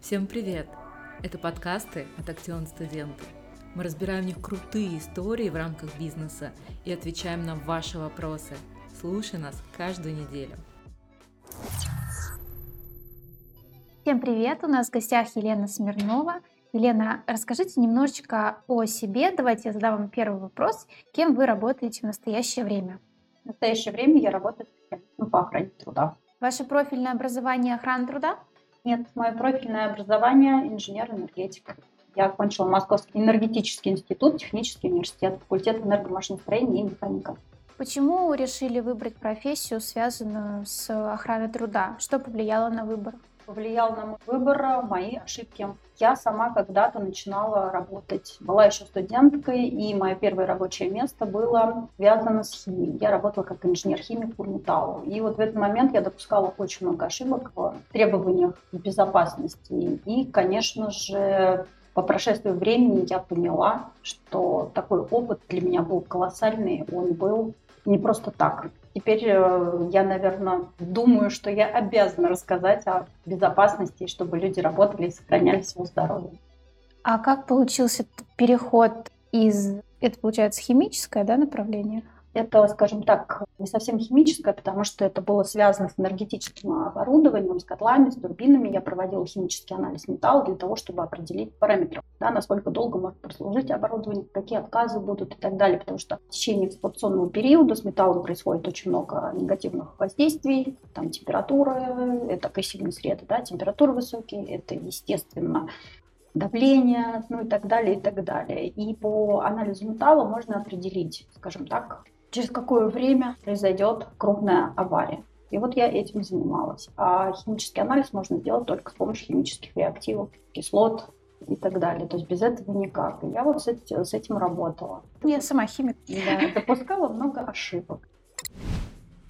Всем привет! Это подкасты от Актион Студенты. Мы разбираем в них крутые истории в рамках бизнеса и отвечаем на ваши вопросы. Слушай нас каждую неделю. Всем привет! У нас в гостях Елена Смирнова. Елена, расскажите немножечко о себе. Давайте я задам вам первый вопрос. Кем вы работаете в настоящее время? В настоящее время я работаю ну, по охране труда. Ваше профильное образование охрана труда? Нет, мое профильное образование инженер-энергетика. Я окончила Московский энергетический институт, технический университет, факультет энергомашиностроения и механика. Почему решили выбрать профессию, связанную с охраной труда? Что повлияло на выбор? повлиял на мой выбор, мои ошибки. Я сама когда-то начинала работать. Была еще студенткой, и мое первое рабочее место было связано с химией. Я работала как инженер-химик по. И вот в этот момент я допускала очень много ошибок в требованиях безопасности. И, конечно же, по прошествии времени я поняла, что такой опыт для меня был колоссальный. Он был не просто так. Теперь э, я, наверное, думаю, что я обязана рассказать о безопасности, чтобы люди работали и сохраняли свое здоровье. А как получился переход из, это получается химическое да, направление, это, скажем так, не совсем химическое, потому что это было связано с энергетическим оборудованием, с котлами, с турбинами. Я проводила химический анализ металла для того, чтобы определить параметры, да, насколько долго может прослужить оборудование, какие отказы будут и так далее. Потому что в течение эксплуатационного периода с металлом происходит очень много негативных воздействий. Там температура, это агрессивные среды, да, температура высокие, это, естественно, давление, ну и так далее, и так далее. И по анализу металла можно определить, скажем так, через какое время произойдет крупная авария. И вот я этим занималась. А химический анализ можно сделать только с помощью химических реактивов, кислот и так далее. То есть без этого никак. И я вот с, этим, с этим работала. Я сама химик. Да, допускала много ошибок.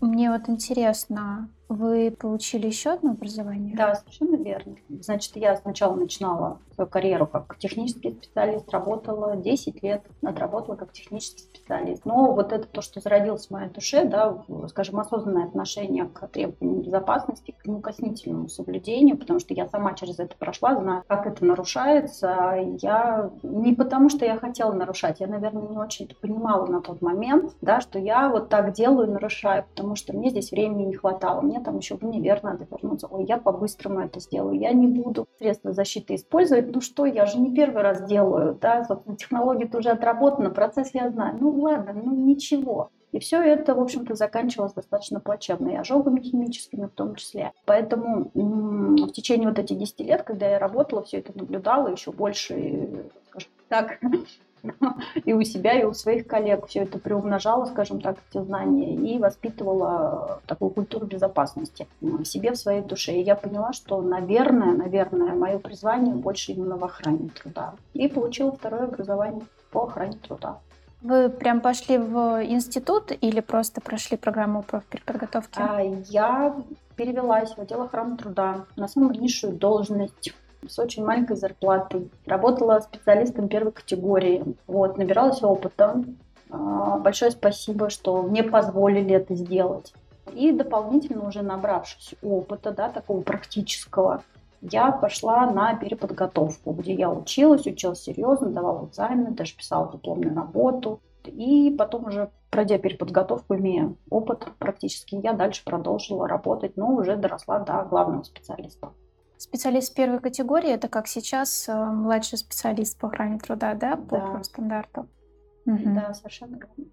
Мне вот интересно, вы получили еще одно образование? Да, совершенно верно. Значит, я сначала начинала свою карьеру как технический специалист, работала 10 лет, отработала как технический специалист. Но вот это то, что зародилось в моей душе, да, скажем, осознанное отношение к требованиям безопасности, к неукоснительному соблюдению, потому что я сама через это прошла, знаю, как это нарушается. Я не потому, что я хотела нарушать, я, наверное, не очень понимала на тот момент, да, что я вот так делаю и нарушаю, потому что мне здесь времени не хватало. Мне там еще в универ надо вернуться. Ой, я по-быстрому это сделаю. Я не буду средства защиты использовать. Ну что, я же не первый раз делаю. Да? Собственно, технология уже отработана, процесс я знаю. Ну ладно, ну ничего. И все это, в общем-то, заканчивалось достаточно плачевно, и ожогами химическими в том числе. Поэтому в течение вот этих 10 лет, когда я работала, все это наблюдала, еще больше, скажем так, и у себя, и у своих коллег все это приумножала, скажем так, эти знания и воспитывала такую культуру безопасности в себе, в своей душе. И я поняла, что, наверное, наверное, мое призвание больше именно в охране труда. И получила второе образование по охране труда. Вы прям пошли в институт или просто прошли программу профпереподготовки? А, я перевелась в отдел охраны труда на самую низшую должность с очень маленькой зарплатой. Работала специалистом первой категории. Вот, набиралась опыта. А, большое спасибо, что мне позволили это сделать. И дополнительно уже набравшись опыта, да, такого практического, я пошла на переподготовку, где я училась, училась серьезно, давала экзамены, даже писала дипломную работу. И потом уже, пройдя переподготовку, имея опыт практически, я дальше продолжила работать, но уже доросла до главного специалиста. Специалист первой категории это как сейчас э, младший специалист по охране труда, да, по да. стандарту. Угу. Да, совершенно верно.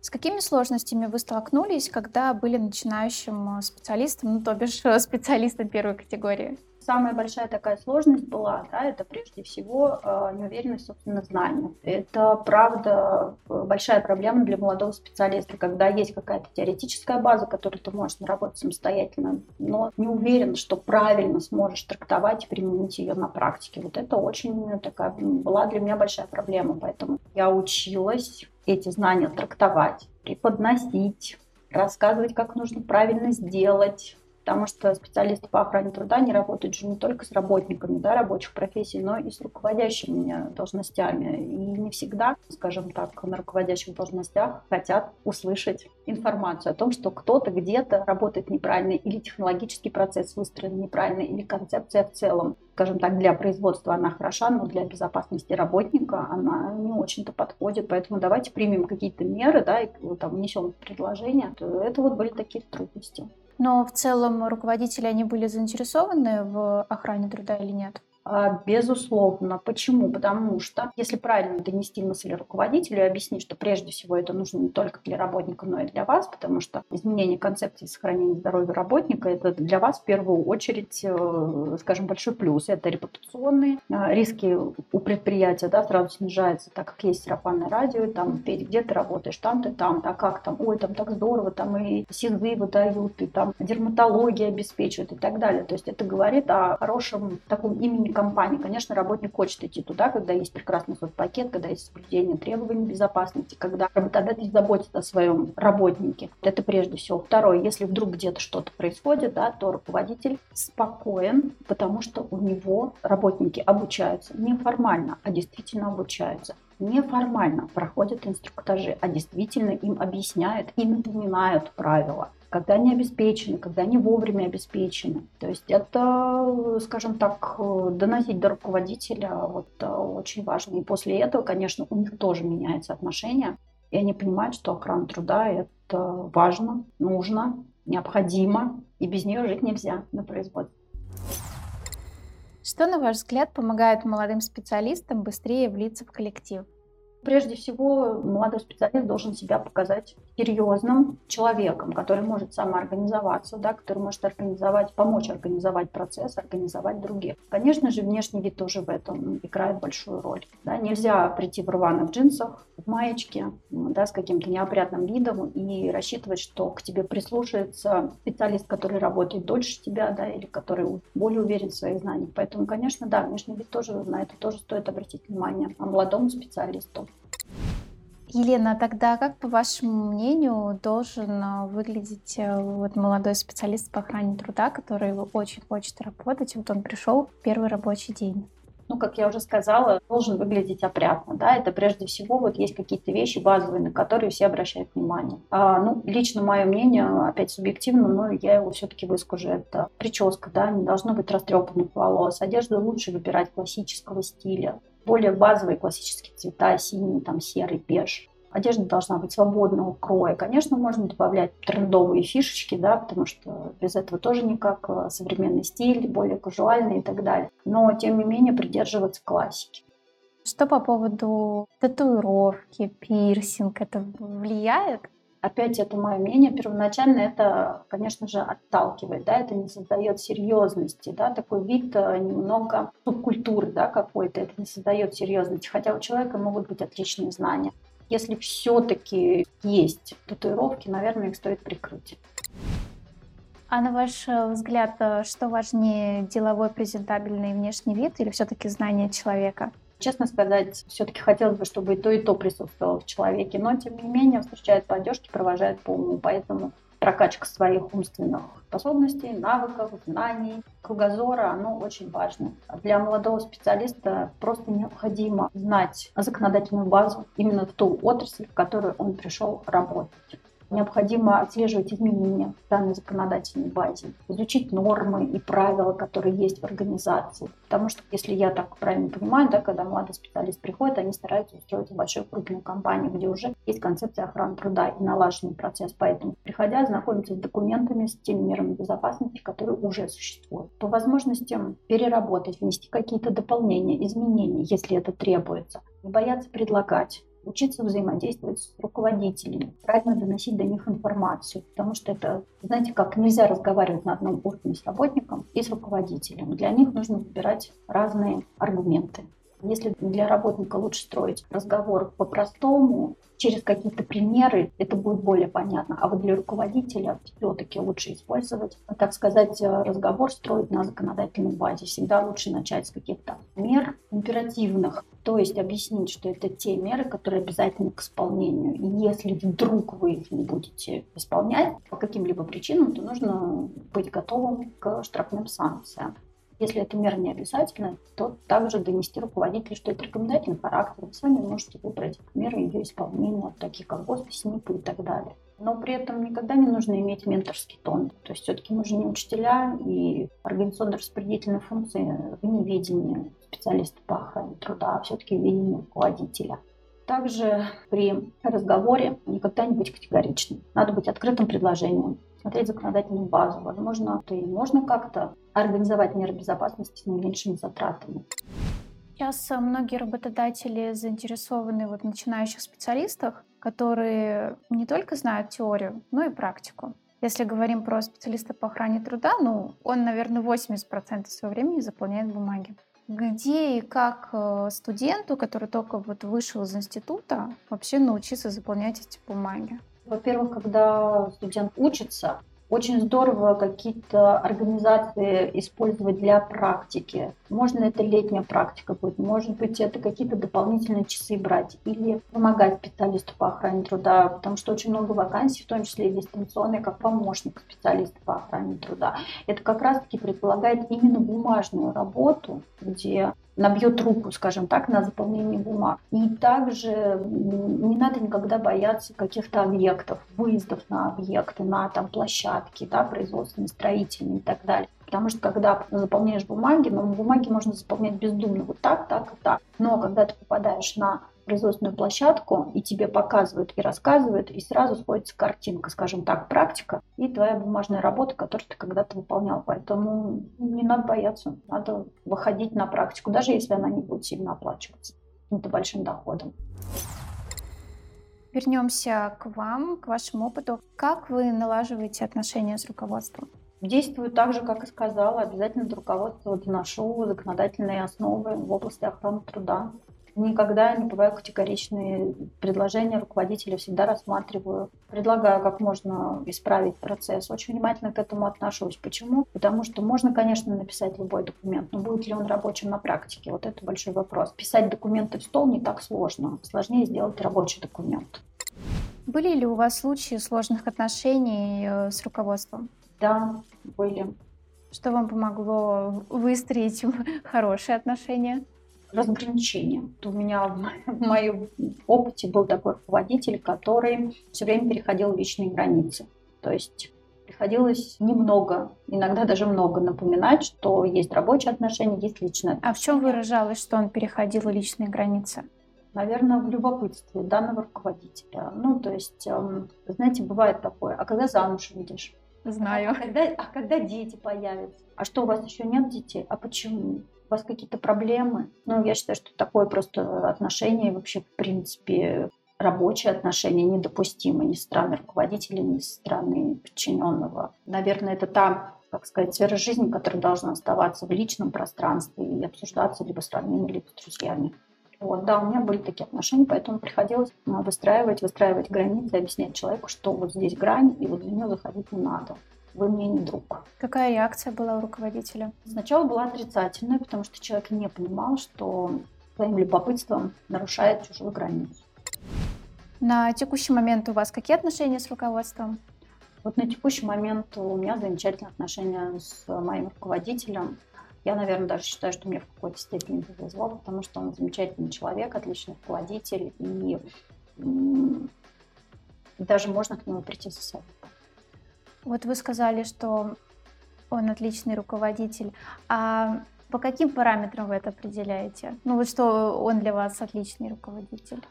С какими сложностями вы столкнулись, когда были начинающим э, специалистом, ну, то бишь специалистом первой категории? Самая большая такая сложность была, да, это прежде всего э, неуверенность в собственных знаниях. Это, правда, большая проблема для молодого специалиста, когда есть какая-то теоретическая база, которую ты можешь наработать самостоятельно, но не уверен, что правильно сможешь трактовать и применить ее на практике. Вот это очень такая была для меня большая проблема, поэтому я училась эти знания трактовать, преподносить, рассказывать, как нужно правильно сделать, потому что специалисты по охране труда не работают же не только с работниками да, рабочих профессий, но и с руководящими должностями. И не всегда, скажем так, на руководящих должностях хотят услышать информацию о том, что кто-то где-то работает неправильно, или технологический процесс выстроен неправильно, или концепция в целом, скажем так, для производства она хороша, но для безопасности работника она не очень-то подходит. Поэтому давайте примем какие-то меры, да, и там внесем предложения. Это вот были такие трудности. Но в целом руководители, они были заинтересованы в охране труда или нет? А, безусловно. Почему? Потому что если правильно донести мысль руководителю и объяснить, что прежде всего это нужно не только для работника, но и для вас, потому что изменение концепции сохранения здоровья работника – это для вас в первую очередь, э, скажем, большой плюс. Это репутационные э, риски у предприятия да, сразу снижаются, так как есть сарафанное радио, там, где ты работаешь, там ты, там, а как там, ой, там так здорово, там и СИЗы выдают, и там дерматология обеспечивают и так далее. То есть это говорит о хорошем таком имени компании. Конечно, работник хочет идти туда, когда есть прекрасный соцпакет, когда есть соблюдение требований безопасности, когда работодатель заботится о своем работнике. Это прежде всего. Второе, если вдруг где-то что-то происходит, да, то руководитель спокоен, потому что у него работники обучаются не формально, а действительно обучаются неформально проходят инструктажи, а действительно им объясняют и напоминают правила когда они обеспечены, когда они вовремя обеспечены. То есть это, скажем так, доносить до руководителя вот, э, очень важно. И после этого, конечно, у них тоже меняется отношение, и они понимают, что охрана труда – это важно, нужно, необходимо, и без нее жить нельзя на производстве. Что, на ваш взгляд, помогает молодым специалистам быстрее влиться в коллектив? Прежде всего, молодой специалист должен себя показать серьезным человеком, который может самоорганизоваться, да, который может организовать, помочь организовать процесс, организовать других. Конечно же, внешний вид тоже в этом играет большую роль. Да. Нельзя прийти в рваных джинсах, в маечке, да, с каким-то неопрятным видом и рассчитывать, что к тебе прислушается специалист, который работает дольше тебя, да, или который более уверен в своих знаниях. Поэтому, конечно, да, внешний вид тоже на это тоже стоит обратить внимание а молодому специалисту. Елена, а тогда как, по вашему мнению, должен а, выглядеть э, вот молодой специалист по охране труда, который очень хочет работать, вот он пришел в первый рабочий день? ну, как я уже сказала, должен выглядеть опрятно, да, это прежде всего вот есть какие-то вещи базовые, на которые все обращают внимание. А, ну, лично мое мнение, опять субъективно, но я его все-таки выскажу, это прическа, да, не должно быть растрепанных волос, одежду лучше выбирать классического стиля, более базовые классические цвета, синий, там, серый, беж. Одежда должна быть свободного кроя. Конечно, можно добавлять трендовые фишечки, да, потому что без этого тоже никак э, современный стиль, более казуальный и так далее. Но, тем не менее, придерживаться классики. Что по поводу татуировки, пирсинг, это влияет? Опять это мое мнение. Первоначально это, конечно же, отталкивает, да, это не создает серьезности, да, такой вид э, немного субкультуры, да, какой-то, это не создает серьезности, хотя у человека могут быть отличные знания. Если все-таки есть татуировки, наверное, их стоит прикрыть. А на ваш э, взгляд, э, что важнее, деловой презентабельный внешний вид или все-таки знание человека? Честно сказать, все-таки хотелось бы, чтобы и то, и то присутствовало в человеке, но тем не менее встречают по одежке, провожают по уму, поэтому прокачка своих умственных способностей, навыков, знаний, кругозора, оно очень важно. Для молодого специалиста просто необходимо знать законодательную базу именно в ту отрасль, в которую он пришел работать. Необходимо отслеживать изменения в данной законодательной базе, изучить нормы и правила, которые есть в организации. Потому что, если я так правильно понимаю, да, когда молодой специалист приходит, они стараются устроить большую крупную компанию, где уже есть концепция охраны труда и налаженный процесс. Поэтому, приходя, знакомиться с документами, с теми мерами безопасности, которые уже существуют. По возможностям переработать, внести какие-то дополнения, изменения, если это требуется. Не бояться предлагать учиться взаимодействовать с руководителями, правильно доносить до них информацию, потому что это, знаете, как нельзя разговаривать на одном уровне с работником и с руководителем. Для них нужно выбирать разные аргументы. Если для работника лучше строить разговор по-простому, через какие-то примеры, это будет более понятно. А вот для руководителя все-таки лучше использовать, так сказать, разговор строить на законодательной базе. Всегда лучше начать с каких-то мер императивных, То есть объяснить, что это те меры, которые обязательны к исполнению. И если вдруг вы их не будете исполнять по каким-либо причинам, то нужно быть готовым к штрафным санкциям. Если эта мера не обязательна, то также донести руководителю, что это рекомендательный характер. Вы сами можете выбрать меры ее исполнения, такие как госпись, НИПы и так далее. Но при этом никогда не нужно иметь менторский тон. То есть все-таки мы же не учителя, и организационно-распределительные функции в неведении специалиста по охране труда, а все-таки в видении руководителя. Также при разговоре никогда не быть категоричным. Надо быть открытым предложением смотреть законодательную базу. Возможно, то и можно как-то организовать меры безопасности с наименьшими затратами. Сейчас э, многие работодатели заинтересованы вот начинающих специалистах, которые не только знают теорию, но и практику. Если говорим про специалиста по охране труда, ну, он, наверное, 80% своего времени заполняет бумаги. Где и как э, студенту, который только вот вышел из института, вообще научиться заполнять эти бумаги? Во-первых, когда студент учится, очень здорово какие-то организации использовать для практики. Можно это летняя практика будет, может быть, это какие-то дополнительные часы брать или помогать специалисту по охране труда, потому что очень много вакансий, в том числе и дистанционные, как помощник специалиста по охране труда. Это как раз-таки предполагает именно бумажную работу, где набьет руку, скажем так, на заполнение бумаг. И также не надо никогда бояться каких-то объектов, выездов на объекты, на там, площадки, да, производственные, строительные и так далее. Потому что когда заполняешь бумаги, ну, бумаги можно заполнять бездумно вот так, так и так. Но когда ты попадаешь на производственную площадку, и тебе показывают и рассказывают, и сразу сходится картинка, скажем так, практика и твоя бумажная работа, которую ты когда-то выполнял. Поэтому не надо бояться, надо выходить на практику, даже если она не будет сильно оплачиваться каким-то большим доходом. Вернемся к вам, к вашему опыту. Как вы налаживаете отношения с руководством? Действую так же, как и сказала. Обязательно до руководства доношу законодательные основы в области охраны труда. Никогда не бываю категоричные предложения руководителя, всегда рассматриваю, предлагаю, как можно исправить процесс. Очень внимательно к этому отношусь. Почему? Потому что можно, конечно, написать любой документ, но будет ли он рабочим на практике? Вот это большой вопрос. Писать документы в стол не так сложно. Сложнее сделать рабочий документ. Были ли у вас случаи сложных отношений э, с руководством? Да, были. Что вам помогло выстроить хорошие отношения? Разграничение. У меня в моем опыте был такой руководитель, который все время переходил личные границы. То есть приходилось немного, иногда даже много напоминать, что есть рабочие отношения, есть личные отношения. А в чем выражалось, что он переходил личные границы? Наверное, в любопытстве данного руководителя. Ну, то есть, эм, знаете, бывает такое, а когда замуж выйдешь? Знаю. А когда, а когда дети появятся? А что, у вас еще нет детей? А почему? Вас какие-то проблемы. Ну, я считаю, что такое просто отношение, вообще, в принципе, рабочие отношения недопустимы ни стороны руководителя, ни стороны подчиненного. Наверное, это та, как сказать, сфера жизни, которая должна оставаться в личном пространстве и обсуждаться либо с родными, либо с друзьями. Вот, да, у меня были такие отношения, поэтому приходилось а, выстраивать, выстраивать границы, объяснять человеку, что вот здесь грань, и вот за нее заходить не надо вы мне не друг. Какая реакция была у руководителя? Сначала была отрицательная, потому что человек не понимал, что своим любопытством нарушает чужую границу. На текущий момент у вас какие отношения с руководством? Вот на текущий момент у меня замечательные отношения с моим руководителем. Я, наверное, даже считаю, что мне в какой-то степени повезло, потому что он замечательный человек, отличный руководитель, и даже можно к нему прийти за советом. Вот вы сказали, что он отличный руководитель. А по каким параметрам вы это определяете? Ну вот что он для вас отличный руководитель?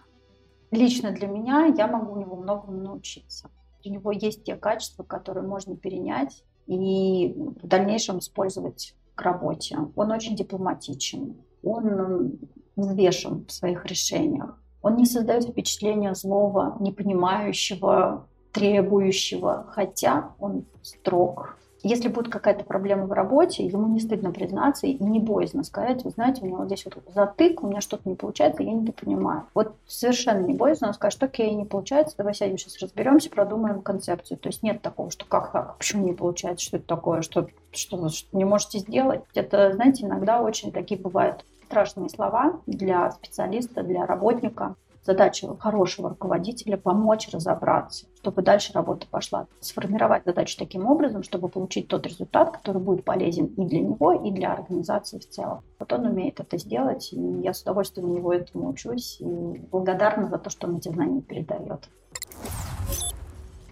Лично для меня я могу у него многому научиться. У него есть те качества, которые можно перенять и в дальнейшем использовать к работе. Он очень дипломатичен, он взвешен в своих решениях. Он не создает впечатления злого, непонимающего, требующего, хотя он строг. Если будет какая-то проблема в работе, ему не стыдно признаться и не боязно сказать, вы знаете, у меня вот здесь вот затык, у меня что-то не получается, я не понимаю. Вот совершенно не боязно, он скажет, окей, не получается, давай сядем сейчас разберемся, продумаем концепцию. То есть нет такого, что как так, почему не получается, что это такое, что, что вы не можете сделать. Это, знаете, иногда очень такие бывают страшные слова для специалиста, для работника. Задача хорошего руководителя помочь разобраться, чтобы дальше работа пошла. Сформировать задачу таким образом, чтобы получить тот результат, который будет полезен и для него, и для организации в целом. Вот он умеет это сделать, и я с удовольствием у него этому учусь, и благодарна за то, что он эти знания передает.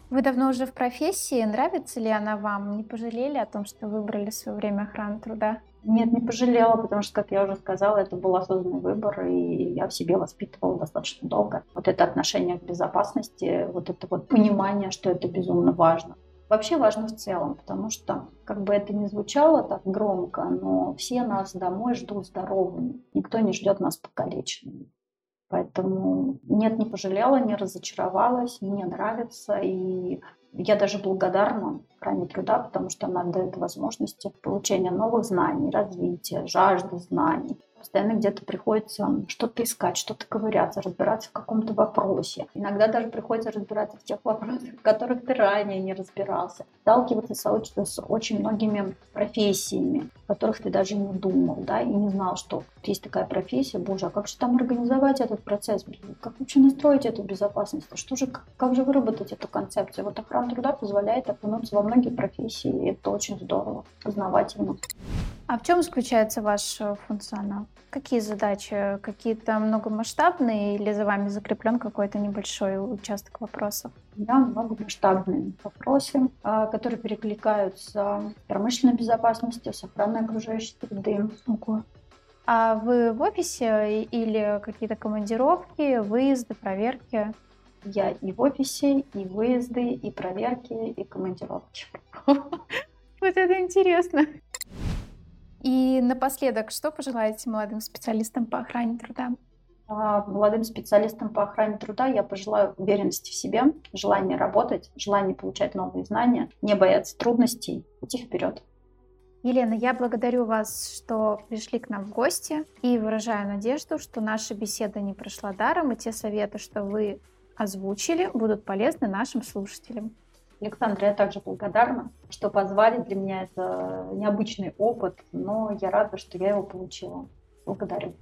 Вы давно уже в профессии. Нравится ли она вам? Не пожалели о том, что выбрали свое время охраны труда? Нет, не пожалела, потому что, как я уже сказала, это был осознанный выбор, и я в себе воспитывала достаточно долго. Вот это отношение к безопасности, вот это вот понимание, что это безумно важно. Вообще важно в целом, потому что, как бы это ни звучало так громко, но все нас домой ждут здоровыми. Никто не ждет нас покалеченными. Поэтому нет, не пожалела, не разочаровалась, мне нравится. И я даже благодарна крайне труда, потому что она дает возможности получения новых знаний, развития, жажды знаний постоянно где-то приходится что-то искать, что-то ковыряться, разбираться в каком-то вопросе. Иногда даже приходится разбираться в тех вопросах, в которых ты ранее не разбирался. Сталкиваться с очень многими профессиями, о которых ты даже не думал, да, и не знал, что есть такая профессия, боже, а как же там организовать этот процесс, как вообще настроить эту безопасность, что же, как, как же выработать эту концепцию. Вот охрана труда позволяет окунуться во многие профессии, и это очень здорово, познавательно. А в чем заключается ваш э, функционал? Какие задачи? Какие-то многомасштабные или за вами закреплен какой-то небольшой участок вопросов? Да, многомасштабные вопросы, а, которые перекликаются с промышленной безопасностью, с охраной окружающей среды. Ого. А вы в офисе или какие-то командировки, выезды, проверки? Я и в офисе, и выезды, и проверки, и командировки. Вот это интересно. И напоследок, что пожелаете молодым специалистам по охране труда? А, молодым специалистам по охране труда я пожелаю уверенности в себе, желания работать, желания получать новые знания, не бояться трудностей, идти вперед. Елена, я благодарю вас, что пришли к нам в гости и выражаю надежду, что наша беседа не прошла даром, и те советы, что вы озвучили, будут полезны нашим слушателям. Александра, я также благодарна, что позвали. Для меня это необычный опыт, но я рада, что я его получила. Благодарю.